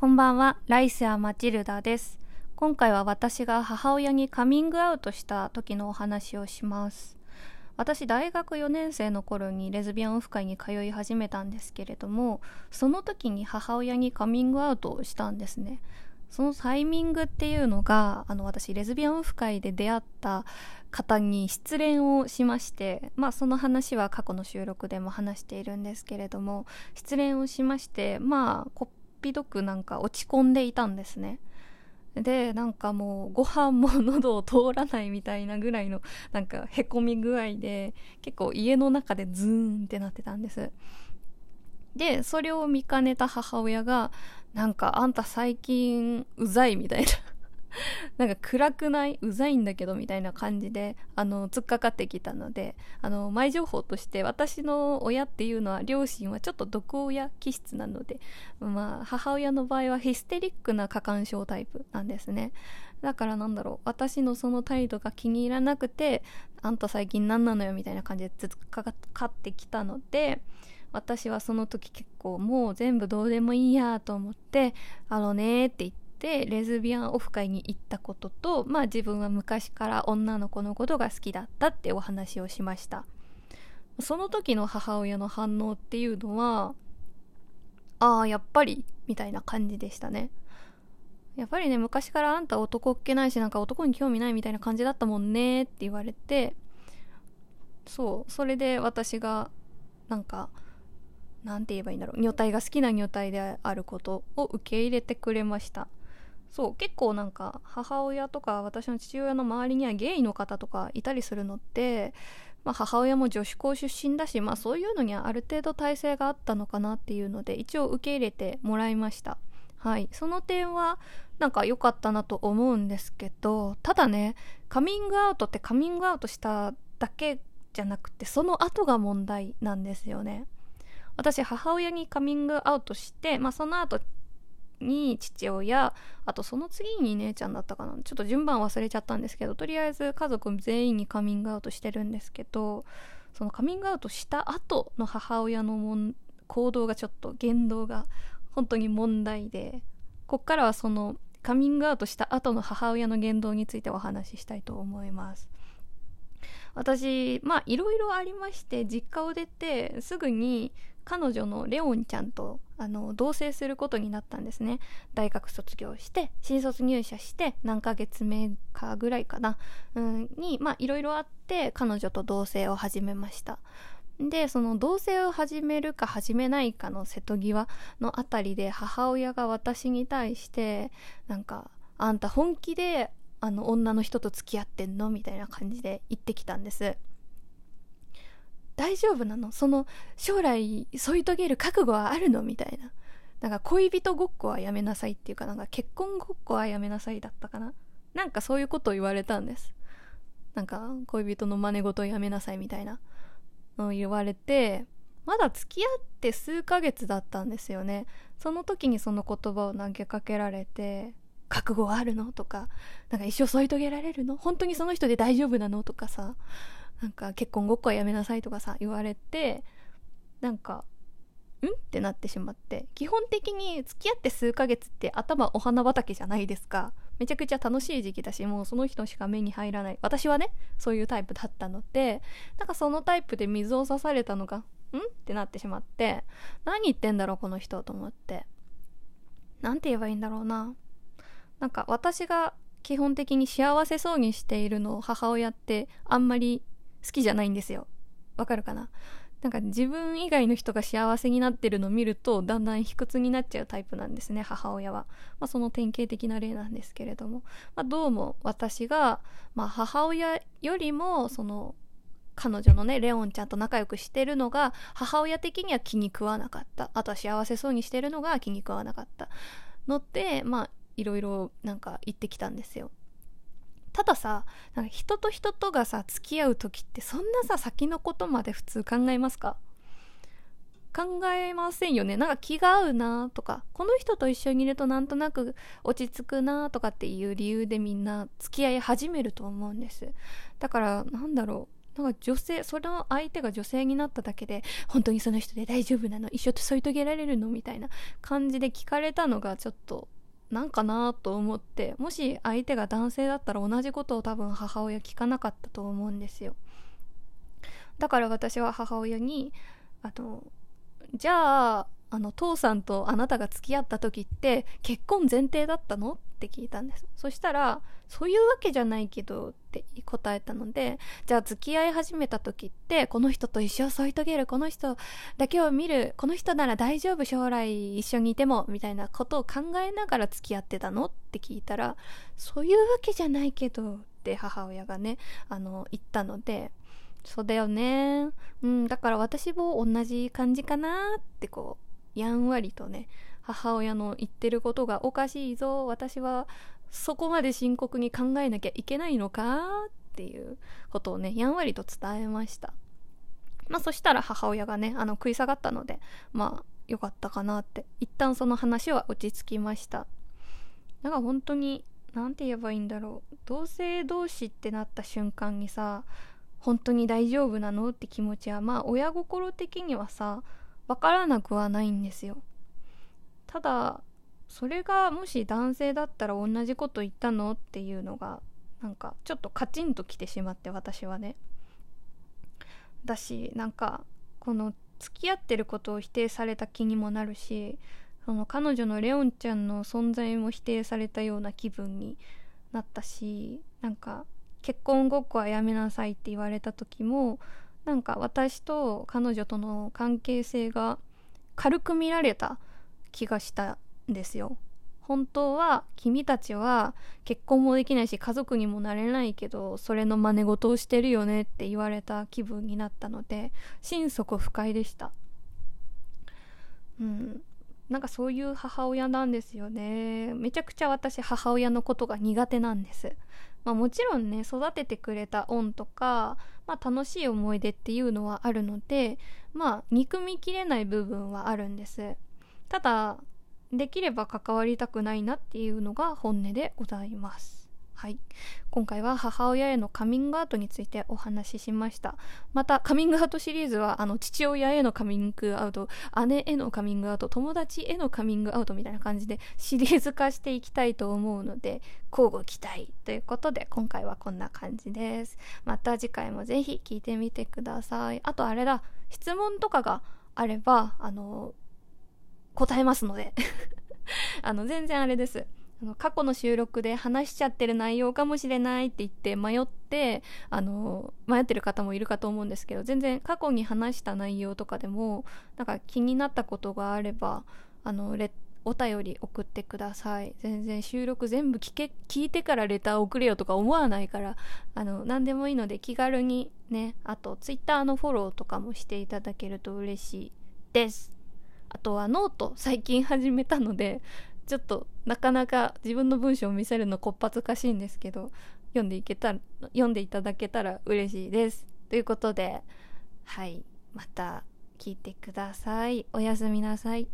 こんばんは、ライスやマチルダです。今回は私が母親にカミングアウトした時のお話をします。私、大学4年生の頃にレズビアンオフ会に通い始めたんですけれども、その時に母親にカミングアウトをしたんですね。そのタイミングっていうのが、あの、私、レズビアンオフ会で出会った方に失恋をしまして、まあ、その話は過去の収録でも話しているんですけれども、失恋をしまして、まあ、こっぴどくなんか落ち込んでいたんですね。で、なんかもう、ご飯も喉を通らないみたいなぐらいの、なんか、へこみ具合で、結構家の中でズーンってなってたんです。で、それを見かねた母親が、なんか、あんた最近、うざいみたいな。なんか暗くない？うざいんだけどみたいな感じで、あの、突っかかってきたので、あの、前情報として私の親っていうのは、両親はちょっと毒親気質なので、まあ、母親の場合はヒステリックな過干渉タイプなんですね。だからなんだろう、私のその態度が気に入らなくて、あんた最近何なのよみたいな感じで突っかかってきたので、私はその時結構もう全部どうでもいいやと思って、あのねって言って、レズビアンオフ会に行ったことと、まあ自分は昔から女の子のことが好きだったってお話をしました。その時の母親の反応っていうのは、ああ、やっぱり、みたいな感じでしたね。やっぱりね、昔からあんた男っ気ないし、なんか男に興味ないみたいな感じだったもんねって言われて、そう、それで私が、なんか、なんて言えばいいんだろう、女体が好きな女体であることを受け入れてくれました。そう、結構なんか、母親とか私の父親の周りにはゲイの方とかいたりするのって、まあ母親も女子校出身だし、まあそういうのにはある程度体制があったのかなっていうので、一応受け入れてもらいました。はい。その点は、なんか良かったなと思うんですけど、ただね、カミングアウトってカミングアウトしただけじゃなくて、その後が問題なんですよね。私、母親にカミングアウトして、まあその後に父親、あとその次に姉ちゃんだったかな。ちょっと順番忘れちゃったんですけど、とりあえず家族全員にカミングアウトしてるんですけど、そのカミングアウトした後の母親のもん行動がちょっと言動が本当に問題で、こっからはそのカミングアウトした後の母親の言動についてお話ししたいと思います。私、まあいろいろありまして、実家を出てすぐに彼女のレオンちゃんとあの同棲することになったんですね。大学卒業して、新卒入社して何ヶ月目かぐらいかな、うん、に、まあいろいろあって彼女と同棲を始めました。で、その同棲を始めるか始めないかの瀬戸際のあたりで母親が私に対して、なんか、あんた本気であの女の人と付き合ってんの？みたいな感じで言ってきたんです。大丈夫なの？その将来添い遂げる覚悟はあるの？みたいな。なんか恋人ごっこはやめなさいっていうかなんか結婚ごっこはやめなさいだったかな。なんかそういうことを言われたんです。なんか恋人の真似事をやめなさいみたいなのを言われて、まだ付き合って数ヶ月だったんですよね。その時にその言葉を投げかけられて、覚悟はあるの？とか、なんか一生添い遂げられるの？本当にその人で大丈夫なの？とかさ、なんか結婚ごっこはやめなさいとかさ、言われて、なんか、ん？ってなってしまって。基本的に付き合って数ヶ月って頭お花畑じゃないですか。めちゃくちゃ楽しい時期だし、もうその人しか目に入らない。私はね、そういうタイプだったので、なんかそのタイプで水を差されたのが、ん？ってなってしまって、何言ってんだろう、この人と思って。なんて言えばいいんだろうな。なんか私が基本的に幸せそうにしているのを母親ってあんまり好きじゃないんですよ。わかるかな？なんか自分以外の人が幸せになってるのを見るとだんだん卑屈になっちゃうタイプなんですね、母親は。まあその典型的な例なんですけれども。まあどうも私が、まあ母親よりもその彼女のね、レオンちゃんと仲良くしてるのが母親的には気に食わなかった。あとは幸せそうにしてるのが気に食わなかった。のって、まあいろいろなんか言ってきたんですよ。たださ、なんか人と人とがさ、付き合う時ってそんなさ、先のことまで普通考えますか？考えませんよね。なんか気が合うなとか、この人と一緒にいるとなんとなく落ち着くなとかっていう理由でみんな付き合い始めると思うんです。だから、なんだろう。なんか女性その相手が女性になっただけで本当にその人で大丈夫なの？一緒と添い遂げられるの？みたいな感じで聞かれたのがちょっとなんかなと思ってもし相手が男性だったら同じことを多分母親聞かなかったと思うんですよ。だから私は母親にあのじゃああの父さんとあなたが付き合った時って結婚前提だったの？っって聞いたんです。そしたらそういうわけじゃないけどって答えたのでじゃあ付き合い始めた時ってこの人と一生添い遂げるこの人だけを見るこの人なら大丈夫将来一緒にいてもみたいなことを考えながら付き合ってたのって聞いたらそういうわけじゃないけどって母親がねあの言ったのでそうだよね。うんだから私も同じ感じかなってこうやんわりとね母親の言ってることがおかしいぞ。私はそこまで深刻に考えなきゃいけないのかっていうことをねやんわりと伝えました。まあそしたら母親がねあの食い下がったのでまあよかったかなって一旦その話は落ち着きました。なんか本当に何て言えばいいんだろう。同性同士ってなった瞬間にさ本当に大丈夫なのって気持ちはまあ親心的にはさわからなくはないんですよ。ただそれがもし男性だったら同じこと言ったの？っていうのがなんかちょっとカチンときてしまって私はね。だしなんかこの付き合ってることを否定された気にもなるしその彼女のレオンちゃんの存在も否定されたような気分になったしなんか結婚ごっこはやめなさいって言われた時もなんか私と彼女との関係性が軽く見られた気がしたんですよ。本当は君たちは結婚もできないし家族にもなれないけどそれの真似事をしてるよねって言われた気分になったので心底不快でした。うん。なんかそういう母親なんですよね。めちゃくちゃ私母親のことが苦手なんです。まあ、もちろんね育ててくれた恩とか、まあ、楽しい思い出っていうのはあるのでまあ憎みきれない部分はあるんです。ただできれば関わりたくないなっていうのが本音でございます。はい、今回は母親へのカミングアウトについてお話ししました。またカミングアウトシリーズはあの父親へのカミングアウト姉へのカミングアウト友達へのカミングアウトみたいな感じでシリーズ化していきたいと思うので交互期待ということで今回はこんな感じです。また次回もぜひ聞いてみてください。あとあれだ。質問とかがあればあの答えますので。あの全然あれです。過去の収録で話しちゃってる内容かもしれないって言って迷ってあの迷ってる方もいるかと思うんですけど全然過去に話した内容とかでもなんか気になったことがあればあのレお便り送ってください。全然収録全部聞け聞いてからレター送れよとか思わないからあの何でもいいので気軽にねあと Twitter のフォローとかもしていただけると嬉しいです。あとはノート最近始めたのでちょっとなかなか自分の文章を見せるのこっぱずかしいんですけど読んでいけた読んでいただけたら嬉しいです。ということではい。また聞いてください。おやすみなさい。